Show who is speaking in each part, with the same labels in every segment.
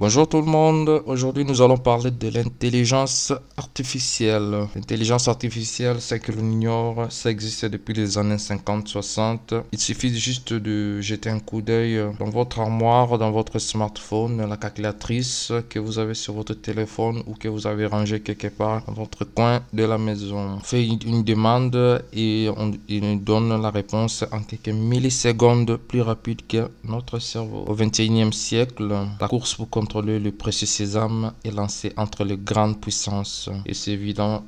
Speaker 1: Bonjour tout le monde, aujourd'hui nous allons parler de l'intelligence artificielle. L'intelligence artificielle, c'est que l'on ignore, ça existe depuis les années 50-60. Il suffit juste de jeter un coup d'œil dans votre armoire, dans votre smartphone, la calculatrice que vous avez sur votre téléphone ou que vous avez rangé quelque part dans votre coin de la maison. On fait une demande et on, il donne la réponse en quelques millisecondes plus rapide que notre cerveau. Au 21e siècle, la course pour le précieux sésame est lancé entre les grandes puissances. Et c'est évident,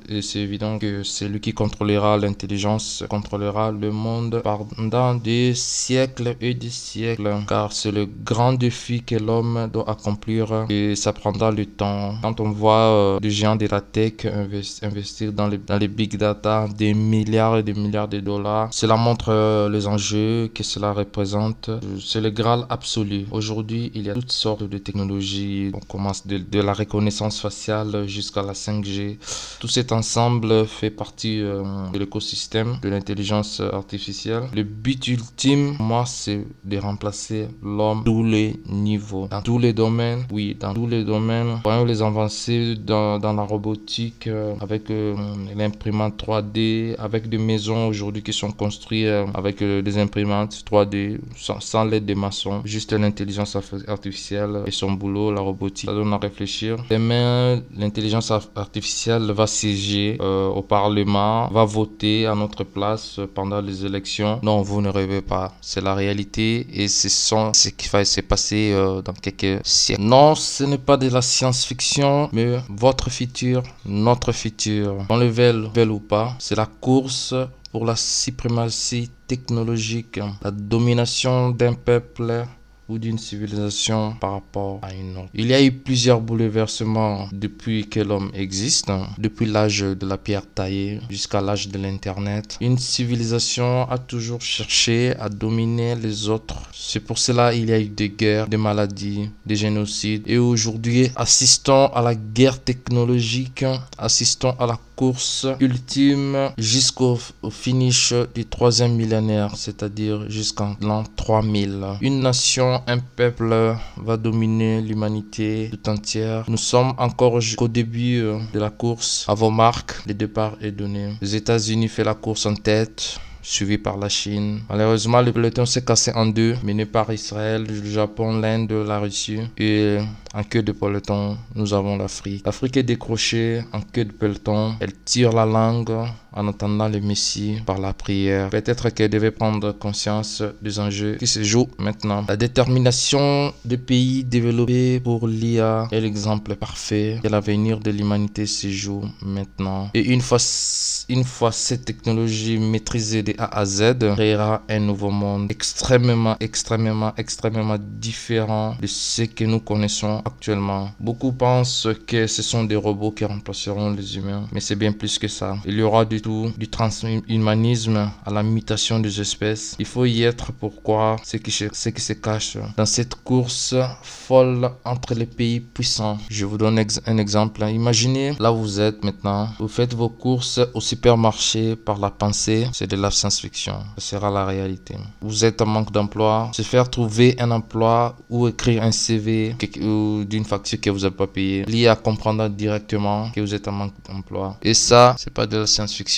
Speaker 1: que celui qui contrôlera l'intelligence contrôlera le monde pendant des siècles et des siècles. Car c'est le grand défi que l'homme doit accomplir et ça prendra le temps. Quand on voit euh, des géants de la tech investir dans les, big data des milliards et des milliards de dollars, cela montre euh, les enjeux que cela représente. C'est le Graal absolu. Aujourd'hui, il y a toutes sortes de technologies on commence de, la reconnaissance faciale jusqu'à la 5G. Tout cet ensemble fait partie euh, de l'écosystème de l'intelligence artificielle. Le but ultime, moi, c'est de remplacer l'homme tous les niveaux, dans tous les domaines. Oui, dans tous les domaines. Voyons les avancées dans, la robotique euh, avec euh, l'imprimante 3D, avec des maisons aujourd'hui qui sont construites avec des imprimantes 3D sans, sans l'aide des maçons. Juste l'intelligence artificielle et son boulot la robotique. Ça donne à réfléchir. Demain, l'intelligence artificielle va siéger euh, au Parlement, va voter à notre place pendant les élections. Non, vous ne rêvez pas. C'est la réalité et c'est ce qui va se passer euh, dans quelques siècles. Non, ce n'est pas de la science-fiction, mais votre futur, notre futur. On le veuille ou pas, c'est la course pour la suprématie technologique, la domination d'un peuple d'une civilisation par rapport à une autre. Il y a eu plusieurs bouleversements depuis que l'homme existe, hein. depuis l'âge de la pierre taillée jusqu'à l'âge de l'Internet. Une civilisation a toujours cherché à dominer les autres. C'est pour cela qu'il y a eu des guerres, des maladies, des génocides. Et aujourd'hui, assistons à la guerre technologique, assistons à la course ultime jusqu'au finish du troisième millénaire, c'est-à-dire jusqu'en l'an 3000. Une nation, un peuple va dominer l'humanité tout entière. Nous sommes encore jusqu'au début euh, de la course. À vos marques, le départ est donné. Les États-Unis font la course en tête suivi par la Chine. Malheureusement, le peloton s'est cassé en deux, mené par Israël, le Japon, l'Inde, la Russie. Et en queue de peloton, nous avons l'Afrique. L'Afrique est décrochée en queue de peloton. Elle tire la langue en attendant le Messie par la prière. Peut-être qu'elle devait prendre conscience des enjeux qui se jouent maintenant. La détermination des pays développés pour l'IA est l'exemple parfait que l'avenir de l'humanité se joue maintenant. Et une fois, une fois cette technologie maîtrisée de A à Z, créera un nouveau monde extrêmement, extrêmement, extrêmement différent de ce que nous connaissons actuellement. Beaucoup pensent que ce sont des robots qui remplaceront les humains, mais c'est bien plus que ça. Il y aura du du transhumanisme à la mutation des espèces. Il faut y être pour croire ce qui, se cache dans cette course folle entre les pays puissants. Je vous donne un exemple. Imaginez là vous êtes maintenant. Vous faites vos courses au supermarché par la pensée. C'est de la science-fiction. Ce sera la réalité. Vous êtes en manque d'emploi. Se faire trouver un emploi ou écrire un CV d'une facture que vous n'avez pas payée. L'IA comprendra directement que vous êtes en manque d'emploi. Et ça, c'est pas de la science-fiction,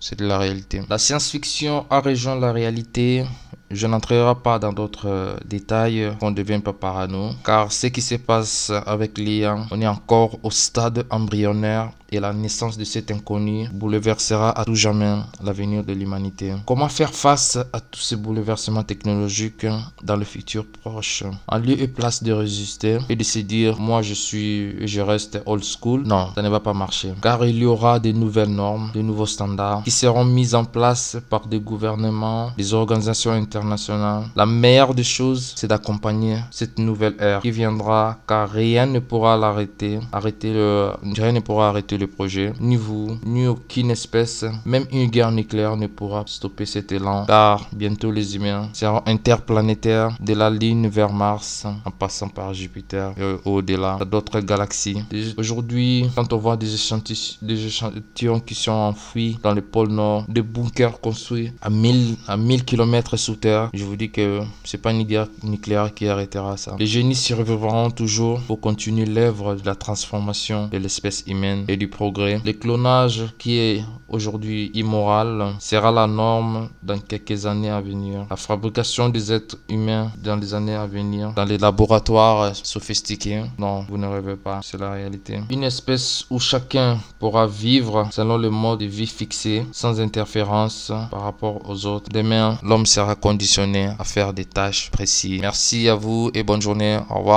Speaker 1: c'est de la réalité. La science-fiction a rejoint la réalité je n'entrerai pas dans d'autres euh, détails qu'on ne devienne pas parano, car ce qui se passe avec l'IA, on est encore au stade embryonnaire et la naissance de cet inconnu bouleversera à tout jamais l'avenir de l'humanité. Comment faire face à tous ces bouleversements technologiques dans le futur proche? En lieu et place de résister et de se dire moi je suis je reste old school, non, ça ne va pas marcher. Car il y aura des nouvelles normes, de nouveaux standards qui seront mis en place par des gouvernements, des organisations internationales. La meilleure des choses, c'est d'accompagner cette nouvelle ère qui viendra car rien ne pourra l'arrêter, arrêter le, rien ne pourra arrêter le projet, ni vous, ni aucune espèce, même une guerre nucléaire ne pourra stopper cet élan, car bientôt les humains seront interplanétaires de la ligne vers Mars, en passant par Jupiter et au-delà, d'autres galaxies. Aujourd'hui, quand on voit des échantillons, qui sont enfouis dans le pôle Nord, des bunkers construits à 1000 à 1000 km sous terre, je vous dis que c'est pas une guerre nucléaire qui arrêtera ça. Les génies survivront toujours pour continuer l'œuvre de la transformation de l'espèce humaine et progrès. Le clonage qui est aujourd'hui immoral sera la norme dans quelques années à venir. La fabrication des êtres humains dans les années à venir, dans les laboratoires sophistiqués, non, vous ne rêvez pas, c'est la réalité. Une espèce où chacun pourra vivre selon le mode de vie fixé, sans interférence par rapport aux autres. Demain, l'homme sera conditionné à faire des tâches précises. Merci à vous et bonne journée. Au revoir.